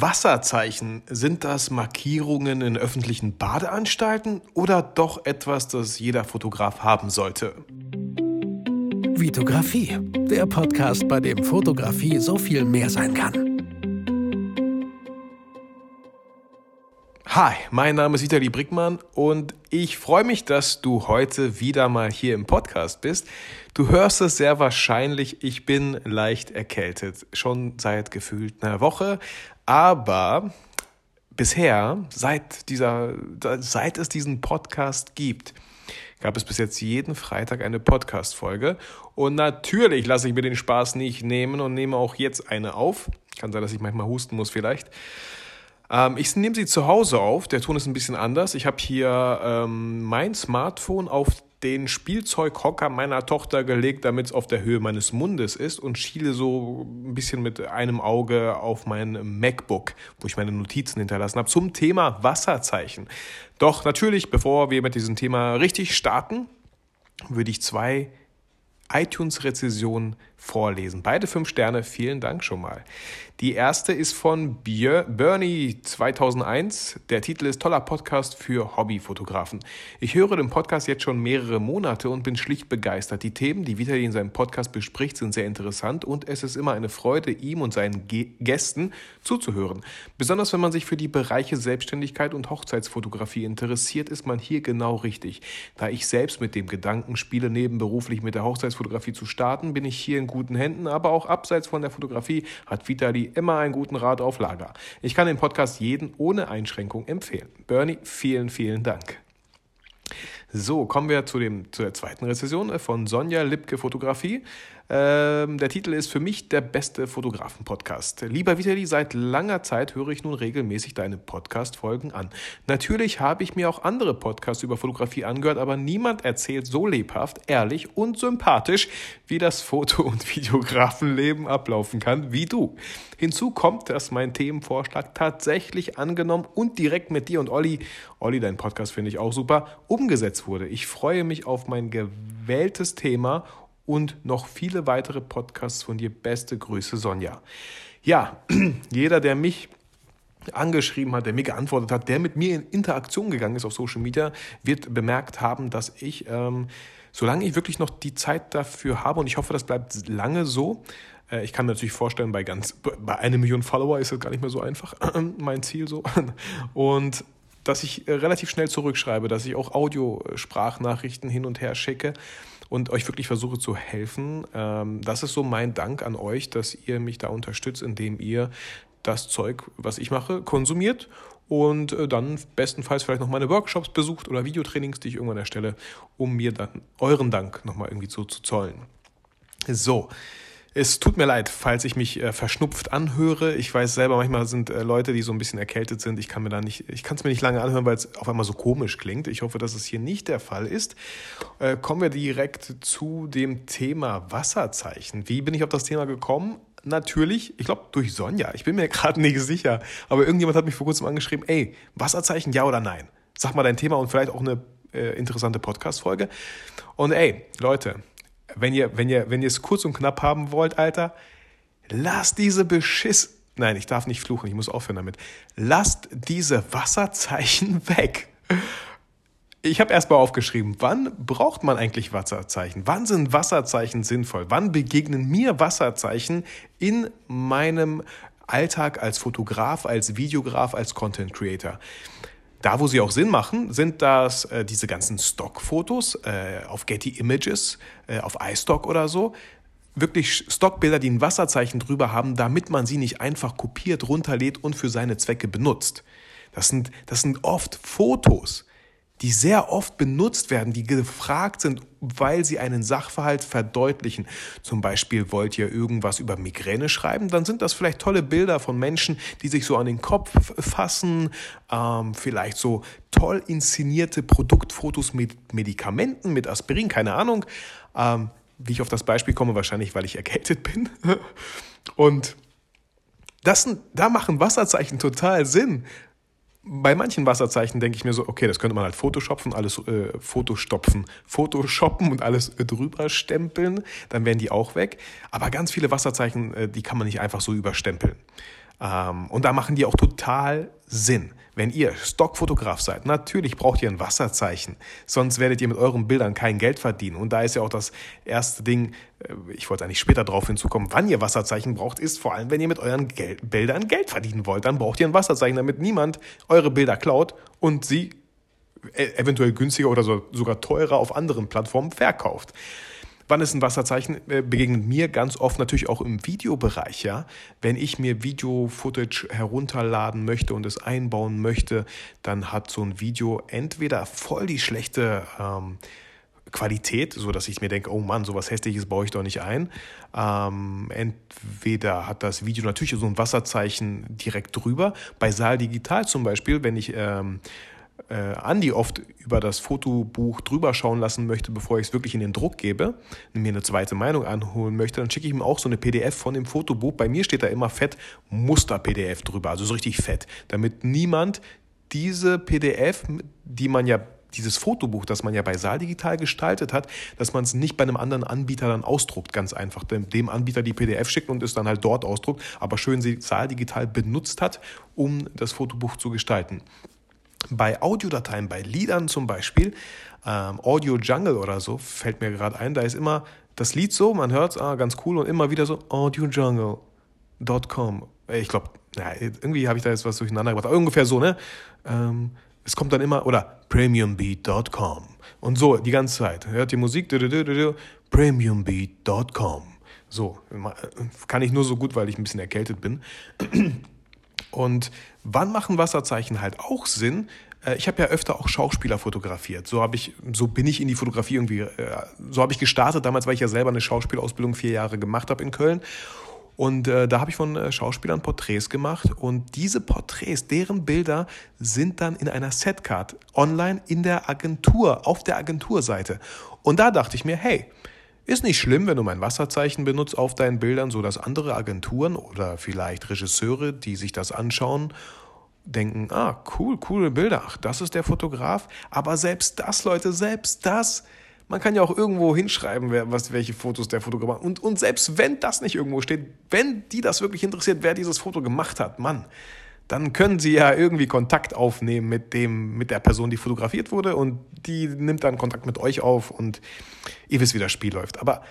Wasserzeichen, sind das Markierungen in öffentlichen Badeanstalten oder doch etwas, das jeder Fotograf haben sollte? Vitografie, der Podcast, bei dem Fotografie so viel mehr sein kann. Hi, mein Name ist Vitali Brickmann und ich freue mich, dass du heute wieder mal hier im Podcast bist. Du hörst es sehr wahrscheinlich, ich bin leicht erkältet, schon seit gefühlt einer Woche, aber bisher, seit dieser, seit es diesen Podcast gibt, gab es bis jetzt jeden Freitag eine Podcast-Folge. Und natürlich lasse ich mir den Spaß nicht nehmen und nehme auch jetzt eine auf. Kann sein, dass ich manchmal husten muss vielleicht. Ähm, ich nehme sie zu Hause auf. Der Ton ist ein bisschen anders. Ich habe hier ähm, mein Smartphone auf den Spielzeughocker meiner Tochter gelegt, damit es auf der Höhe meines Mundes ist und schiele so ein bisschen mit einem Auge auf mein MacBook, wo ich meine Notizen hinterlassen habe, zum Thema Wasserzeichen. Doch natürlich, bevor wir mit diesem Thema richtig starten, würde ich zwei iTunes-Rezessionen vorlesen. Beide fünf Sterne, vielen Dank schon mal. Die erste ist von Bernie 2001. Der Titel ist Toller Podcast für Hobbyfotografen. Ich höre den Podcast jetzt schon mehrere Monate und bin schlicht begeistert. Die Themen, die Vitali in seinem Podcast bespricht, sind sehr interessant und es ist immer eine Freude, ihm und seinen Gästen zuzuhören. Besonders wenn man sich für die Bereiche Selbstständigkeit und Hochzeitsfotografie interessiert, ist man hier genau richtig. Da ich selbst mit dem Gedanken spiele, nebenberuflich mit der Hochzeitsfotografie zu starten, bin ich hier in guten Händen, aber auch abseits von der Fotografie hat Vitali immer einen guten Rat auf Lager. Ich kann den Podcast jeden ohne Einschränkung empfehlen. Bernie, vielen, vielen Dank. So, kommen wir zu, dem, zu der zweiten Rezession von Sonja Lipke Fotografie. Ähm, der Titel ist für mich der beste Fotografen-Podcast. Lieber Vitali, seit langer Zeit höre ich nun regelmäßig deine Podcast-Folgen an. Natürlich habe ich mir auch andere Podcasts über Fotografie angehört, aber niemand erzählt so lebhaft, ehrlich und sympathisch, wie das Foto- und Videografenleben ablaufen kann, wie du. Hinzu kommt, dass mein Themenvorschlag tatsächlich angenommen und direkt mit dir und Olli, Olli, dein Podcast finde ich auch super, umgesetzt wurde. Ich freue mich auf mein gewähltes Thema und noch viele weitere Podcasts von dir. Beste Grüße, Sonja. Ja, jeder, der mich angeschrieben hat, der mir geantwortet hat, der mit mir in Interaktion gegangen ist auf Social Media, wird bemerkt haben, dass ich, ähm, solange ich wirklich noch die Zeit dafür habe, und ich hoffe, das bleibt lange so, äh, ich kann mir natürlich vorstellen, bei ganz, bei einer Million Follower ist das gar nicht mehr so einfach, mein Ziel so. Und dass ich äh, relativ schnell zurückschreibe, dass ich auch Audiosprachnachrichten hin und her schicke und euch wirklich versuche zu helfen. Ähm, das ist so mein Dank an euch, dass ihr mich da unterstützt, indem ihr das Zeug, was ich mache, konsumiert und äh, dann bestenfalls vielleicht noch meine Workshops besucht oder Videotrainings, die ich irgendwann erstelle, um mir dann euren Dank nochmal irgendwie so zu zollen. So, es tut mir leid, falls ich mich äh, verschnupft anhöre. Ich weiß selber, manchmal sind äh, Leute, die so ein bisschen erkältet sind. Ich kann mir da nicht, ich kann es mir nicht lange anhören, weil es auf einmal so komisch klingt. Ich hoffe, dass es hier nicht der Fall ist. Äh, kommen wir direkt zu dem Thema Wasserzeichen. Wie bin ich auf das Thema gekommen? Natürlich, ich glaube durch Sonja. Ich bin mir gerade nicht sicher. Aber irgendjemand hat mich vor kurzem angeschrieben, ey, Wasserzeichen, ja oder nein? Sag mal dein Thema und vielleicht auch eine äh, interessante Podcast-Folge. Und ey, Leute, wenn ihr, wenn ihr, wenn ihr es kurz und knapp haben wollt, Alter, lasst diese Beschiss. Nein, ich darf nicht fluchen, ich muss aufhören damit. Lasst diese Wasserzeichen weg. Ich habe erstmal aufgeschrieben, wann braucht man eigentlich Wasserzeichen? Wann sind Wasserzeichen sinnvoll? Wann begegnen mir Wasserzeichen in meinem Alltag als Fotograf, als Videograf, als Content Creator? Da, wo sie auch Sinn machen, sind das äh, diese ganzen Stockfotos äh, auf Getty Images, äh, auf iStock oder so. Wirklich Stockbilder, die ein Wasserzeichen drüber haben, damit man sie nicht einfach kopiert, runterlädt und für seine Zwecke benutzt. Das sind, das sind oft Fotos, die sehr oft benutzt werden, die gefragt sind, weil sie einen Sachverhalt verdeutlichen. Zum Beispiel wollt ihr irgendwas über Migräne schreiben, dann sind das vielleicht tolle Bilder von Menschen, die sich so an den Kopf fassen, ähm, vielleicht so toll inszenierte Produktfotos mit Medikamenten, mit Aspirin, keine Ahnung. Ähm, wie ich auf das Beispiel komme, wahrscheinlich, weil ich erkältet bin. Und das da machen Wasserzeichen total Sinn, bei manchen Wasserzeichen denke ich mir so, okay, das könnte man halt Photoshoppen, alles äh, Photostopfen, Photoshoppen und alles äh, drüber stempeln, dann wären die auch weg. Aber ganz viele Wasserzeichen, äh, die kann man nicht einfach so überstempeln. Ähm, und da machen die auch total Sinn. Wenn ihr Stockfotograf seid, natürlich braucht ihr ein Wasserzeichen, sonst werdet ihr mit euren Bildern kein Geld verdienen. Und da ist ja auch das erste Ding, äh, ich wollte eigentlich später darauf hinzukommen, wann ihr Wasserzeichen braucht, ist vor allem, wenn ihr mit euren Gel Bildern Geld verdienen wollt, dann braucht ihr ein Wasserzeichen, damit niemand eure Bilder klaut und sie e-, eventuell günstiger oder so, sogar teurer auf anderen Plattformen verkauft. Wann ist ein Wasserzeichen? Äh, begegnet mir ganz oft natürlich auch im Videobereich, ja. Wenn ich mir Video-Footage herunterladen möchte und es einbauen möchte, dann hat so ein Video entweder voll die schlechte ähm, Qualität, so dass ich mir denke, oh Mann, sowas hässliches baue ich doch nicht ein. Ähm, entweder hat das Video natürlich so ein Wasserzeichen direkt drüber. Bei Saal Digital zum Beispiel, wenn ich ähm, äh, Andi oft über das Fotobuch drüber schauen lassen möchte, bevor ich es wirklich in den Druck gebe, mir eine zweite Meinung anholen möchte, dann schicke ich ihm auch so eine PDF von dem Fotobuch. Bei mir steht da immer fett Muster-PDF drüber, also so richtig fett, damit niemand diese PDF, die man ja dieses Fotobuch, das man ja bei Saal Digital gestaltet hat, dass man es nicht bei einem anderen Anbieter dann ausdruckt, ganz einfach. Dem, dem Anbieter die PDF schickt und es dann halt dort ausdruckt, aber schön Saal Digital benutzt hat, um das Fotobuch zu gestalten. Bei Audiodateien, bei Liedern zum Beispiel, ähm, Audio Jungle oder so, fällt mir gerade ein, da ist immer das Lied so, man hört es, ah, ganz cool und immer wieder so audiojungle.com. Ich glaube, ja, irgendwie habe ich da jetzt was durcheinander gebracht. ungefähr so, ne? Ähm, es kommt dann immer, oder premiumbeat.com. Und so, die ganze Zeit. Hört die Musik, premiumbeat.com. So, kann ich nur so gut, weil ich ein bisschen erkältet bin. Und wann machen Wasserzeichen halt auch Sinn? Äh, ich habe ja öfter auch Schauspieler fotografiert. So habe ich, so bin ich in die Fotografie irgendwie, äh, so habe ich gestartet damals, weil ich ja selber eine Schauspielausbildung vier Jahre gemacht habe in Köln. Und äh, da habe ich von äh, Schauspielern Porträts gemacht und diese Porträts, deren Bilder sind dann in einer Setcard online in der Agentur, auf der Agenturseite. Und da dachte ich mir, hey, ist nicht schlimm, wenn du mein Wasserzeichen benutzt auf deinen Bildern, sodass andere Agenturen oder vielleicht Regisseure, die sich das anschauen, denken, ah, cool, coole Bilder, ach, das ist der Fotograf. Aber selbst das, Leute, selbst das, man kann ja auch irgendwo hinschreiben, wer, was, welche Fotos der Fotograf macht. Und, und selbst wenn das nicht irgendwo steht, wenn die das wirklich interessiert, wer dieses Foto gemacht hat, Mann, dann können sie ja irgendwie Kontakt aufnehmen mit dem, mit der Person, die fotografiert wurde und die nimmt dann Kontakt mit euch auf und ihr wisst, wie das Spiel läuft. Aber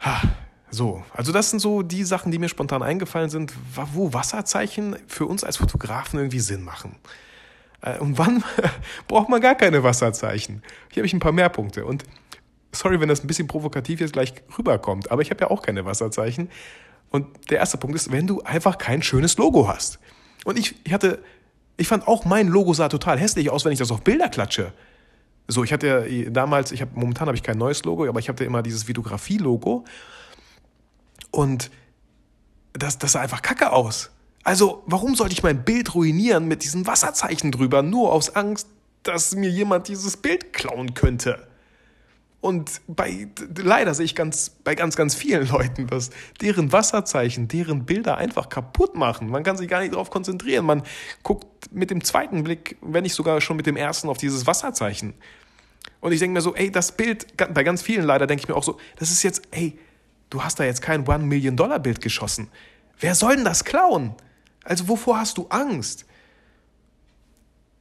ha, so, also das sind so die Sachen, die mir spontan eingefallen sind, wo Wasserzeichen für uns als Fotografen irgendwie Sinn machen. Äh, und wann braucht man gar keine Wasserzeichen? Hier habe ich ein paar mehr Punkte. Und sorry, wenn das ein bisschen provokativ jetzt gleich rüberkommt, aber ich habe ja auch keine Wasserzeichen. Und der erste Punkt ist, wenn du einfach kein schönes Logo hast. Und ich, ich hatte, ich fand auch mein Logo sah total hässlich aus, wenn ich das auf Bilder klatsche. So, ich hatte damals, ich habe momentan habe ich kein neues Logo, aber ich hatte immer dieses Videografie-Logo und das, das sah einfach kacke aus. Also, warum sollte ich mein Bild ruinieren mit diesem Wasserzeichen drüber, nur aus Angst, dass mir jemand dieses Bild klauen könnte? Und bei, leider sehe ich ganz, bei ganz, ganz vielen Leuten, dass deren Wasserzeichen, deren Bilder einfach kaputt machen. Man kann sich gar nicht darauf konzentrieren. Man guckt mit dem zweiten Blick, wenn nicht sogar schon mit dem ersten, auf dieses Wasserzeichen. Und ich denke mir so, ey, das Bild, bei ganz vielen leider denke ich mir auch so, das ist jetzt, ey, du hast da jetzt kein One-Million-Dollar-Bild geschossen. Wer soll denn das klauen? Also wovor hast du Angst?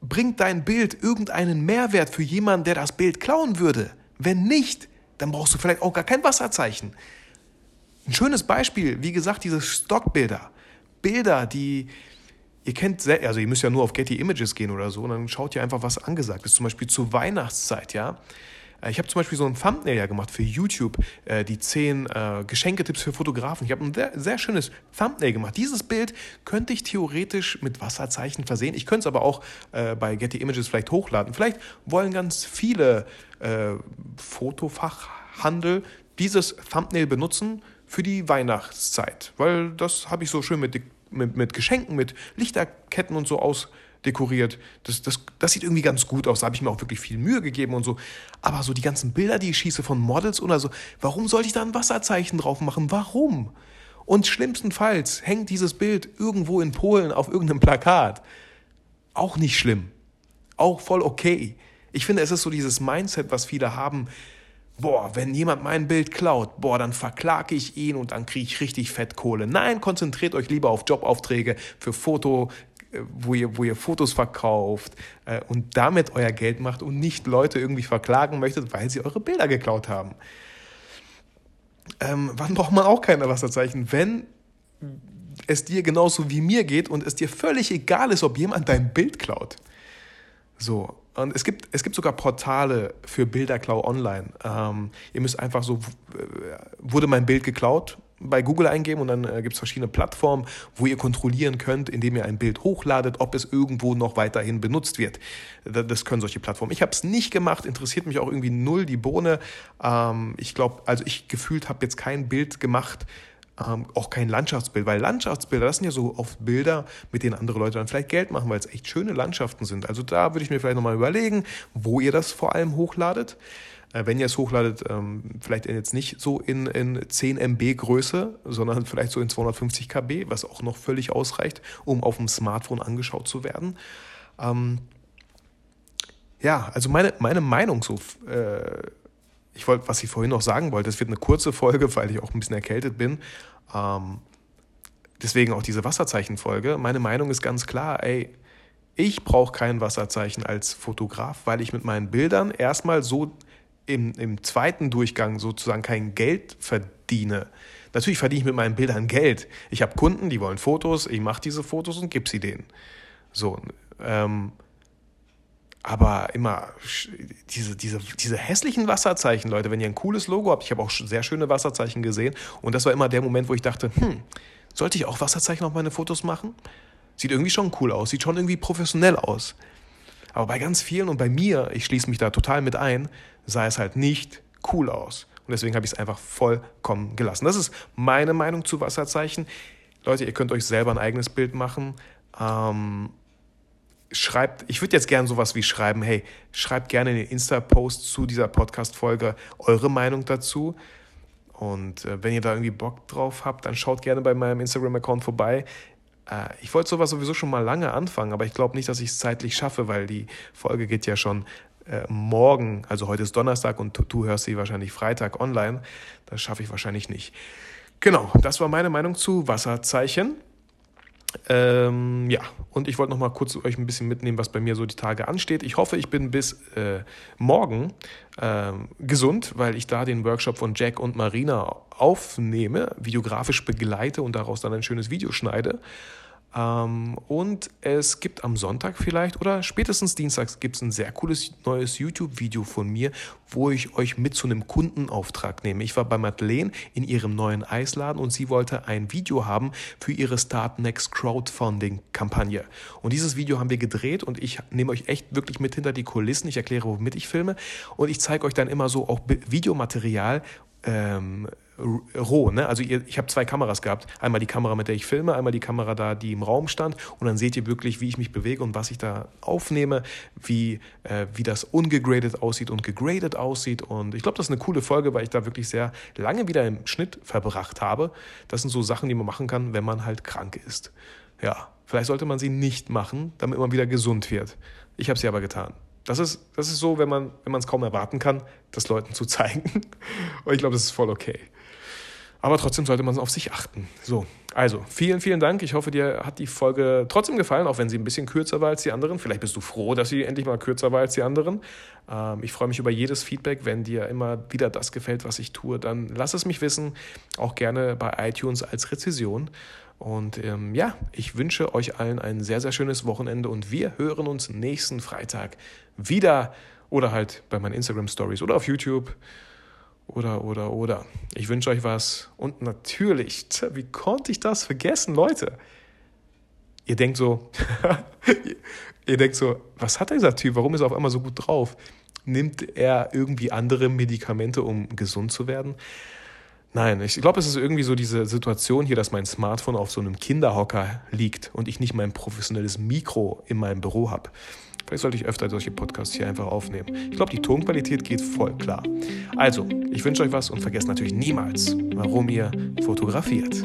Bringt dein Bild irgendeinen Mehrwert für jemanden, der das Bild klauen würde? Wenn nicht, dann brauchst du vielleicht auch gar kein Wasserzeichen. Ein schönes Beispiel, wie gesagt, diese Stockbilder. Bilder, die ihr kennt, also ihr müsst ja nur auf Getty Images gehen oder so, und dann schaut ihr einfach, was angesagt ist. Zum Beispiel zur Weihnachtszeit, ja. Äh, ich habe zum Beispiel so ein Thumbnail ja gemacht für YouTube, äh, die zehn äh, Geschenketipps für Fotografen. Ich habe ein sehr, sehr, schönes Thumbnail gemacht. Dieses Bild könnte ich theoretisch mit Wasserzeichen versehen. Ich könnte es aber auch bei Getty Images vielleicht hochladen. Vielleicht wollen ganz viele Fotofachhandel dieses Thumbnail benutzen für die Weihnachtszeit, weil das habe ich so schön mit, mit, mit Geschenken, mit Lichterketten und so aus dekoriert. Das, das, das sieht irgendwie ganz gut aus. Da habe ich mir auch wirklich viel Mühe gegeben und so. Aber so die ganzen Bilder, die ich schieße von Models oder so, warum sollte ich da ein Wasserzeichen drauf machen? Warum? Und schlimmstenfalls hängt dieses Bild irgendwo in Polen auf irgendeinem Plakat. Auch nicht schlimm. Auch voll okay. Ich finde, es ist so dieses Mindset, was viele haben. boah, wenn jemand mein Bild klaut, boah, dann verklage ich ihn und dann kriege ich richtig Fettkohle. Nein, konzentriert euch lieber auf Jobaufträge für Foto, wo ihr, wo ihr Fotos verkauft äh, und damit euer Geld macht und nicht Leute irgendwie verklagen möchtet, weil sie eure Bilder geklaut haben. Ähm, wann braucht man auch keine Wasserzeichen? Wenn es dir genauso wie mir geht und es dir völlig egal ist, ob jemand dein Bild klaut. So, und es gibt, es gibt sogar Portale für Bilderklau online. Ähm, ihr müsst einfach so, äh, wurde mein Bild geklaut, bei Google eingeben und dann äh, gibt es verschiedene Plattformen, wo ihr kontrollieren könnt, indem ihr ein Bild hochladet, ob es irgendwo noch weiterhin benutzt wird. Das können solche Plattformen. Ich habe es nicht gemacht, interessiert mich auch irgendwie null die Bohne. Ähm, ich glaube, also ich gefühlt habe jetzt kein Bild gemacht, ähm, auch kein Landschaftsbild, weil Landschaftsbilder, das sind ja so oft Bilder, mit denen andere Leute dann vielleicht Geld machen, weil es echt schöne Landschaften sind. Also da würde ich mir vielleicht nochmal überlegen, wo ihr das vor allem hochladet. Äh, wenn ihr es hochladet, ähm, vielleicht jetzt nicht so in, in 10 MB Größe, sondern vielleicht so in 250 KB, was auch noch völlig ausreicht, um auf dem Smartphone angeschaut zu werden. Ähm, ja, also meine, meine Meinung so, äh, ich wollte, was ich vorhin noch sagen wollte, es wird eine kurze Folge, weil ich auch ein bisschen erkältet bin. Ähm, deswegen auch diese Wasserzeichenfolge. Meine Meinung ist ganz klar, ey, ich brauche kein Wasserzeichen als Fotograf, weil ich mit meinen Bildern erstmal so im, im zweiten Durchgang sozusagen kein Geld verdiene. Natürlich verdiene ich mit meinen Bildern Geld. Ich habe Kunden, die wollen Fotos, ich mache diese Fotos und gebe sie denen. So, ähm, aber immer diese, diese, diese hässlichen Wasserzeichen, Leute, wenn ihr ein cooles Logo habt, ich habe auch sehr schöne Wasserzeichen gesehen und das war immer der Moment, wo ich dachte, hm, sollte ich auch Wasserzeichen auf meine Fotos machen? Sieht irgendwie schon cool aus, sieht schon irgendwie professionell aus. Aber bei ganz vielen und bei mir, ich schließe mich da total mit ein, sah es halt nicht cool aus. Und deswegen habe ich es einfach vollkommen gelassen. Das ist meine Meinung zu Wasserzeichen. Leute, ihr könnt euch selber ein eigenes Bild machen. Ähm, schreibt, ich würde jetzt gerne sowas wie schreiben, hey, schreibt gerne in den Insta-Post zu dieser Podcast-Folge eure Meinung dazu. Und äh, wenn ihr da irgendwie Bock drauf habt, dann schaut gerne bei meinem Instagram-Account vorbei. Äh, ich wollte sowas sowieso schon mal lange anfangen, aber ich glaube nicht, dass ich es zeitlich schaffe, weil die Folge geht ja schon äh, morgen, also heute ist Donnerstag und du hörst sie wahrscheinlich Freitag online. Das schaffe ich wahrscheinlich nicht. Genau, das war meine Meinung zu Wasserzeichen. Ähm, ja, und ich wollte noch mal kurz euch ein bisschen mitnehmen, was bei mir so die Tage ansteht. Ich hoffe, ich bin bis äh, morgen äh, gesund, weil ich da den Workshop von Jack und Marina aufnehme, videografisch begleite und daraus dann ein schönes Video schneide. Ähm, und es gibt am Sonntag vielleicht oder spätestens Dienstags gibt es ein sehr cooles neues YouTube-Video von mir, wo ich euch mit zu einem Kundenauftrag nehme. Ich war bei Madeleine in ihrem neuen Eisladen und sie wollte ein Video haben für ihre Start Next Crowdfunding-Kampagne. Und dieses Video haben wir gedreht und ich nehme euch echt wirklich mit hinter die Kulissen. Ich erkläre, womit ich filme und ich zeige euch dann immer so auch Videomaterial ähm, roh. Ne? Also ihr, ich habe zwei Kameras gehabt. Einmal die Kamera, mit der ich filme, einmal die Kamera da, die im Raum stand. Und dann seht ihr wirklich, wie ich mich bewege und was ich da aufnehme, wie, äh, wie das ungegradet aussieht und gegradet aussieht. Und ich glaube, das ist eine coole Folge, weil ich da wirklich sehr lange wieder im Schnitt verbracht habe. Das sind so Sachen, die man machen kann, wenn man halt krank ist. Ja, vielleicht sollte man sie nicht machen, damit man wieder gesund wird. Ich habe sie aber getan. Das ist, das ist so, wenn man es kaum erwarten kann, das Leuten zu zeigen. Und ich glaube, das ist voll okay. Aber trotzdem sollte man auf sich achten. So, also vielen, vielen Dank. Ich hoffe, dir hat die Folge trotzdem gefallen, auch wenn sie ein bisschen kürzer war als die anderen. Vielleicht bist du froh, dass sie endlich mal kürzer war als die anderen. Ähm, ich freue mich über jedes Feedback. Wenn dir immer wieder das gefällt, was ich tue, dann lass es mich wissen. Auch gerne bei iTunes als Rezession. Und ähm, ja, ich wünsche euch allen ein sehr, sehr schönes Wochenende und wir hören uns nächsten Freitag wieder oder halt bei meinen Instagram Stories oder auf YouTube oder, oder, oder. Ich wünsche euch was und natürlich, wie konnte ich das vergessen, Leute? Ihr denkt so, ihr denkt so, was hat dieser Typ? Warum ist er auf einmal so gut drauf? Nimmt er irgendwie andere Medikamente, um gesund zu werden? Nein, ich glaube, es ist irgendwie so diese Situation hier, dass mein Smartphone auf so einem Kinderhocker liegt und ich nicht mein professionelles Mikro in meinem Büro habe. Vielleicht sollte ich öfter solche Podcasts hier einfach aufnehmen. Ich glaube, die Tonqualität geht voll klar. Also, ich wünsche euch was und vergesst natürlich niemals, warum ihr fotografiert.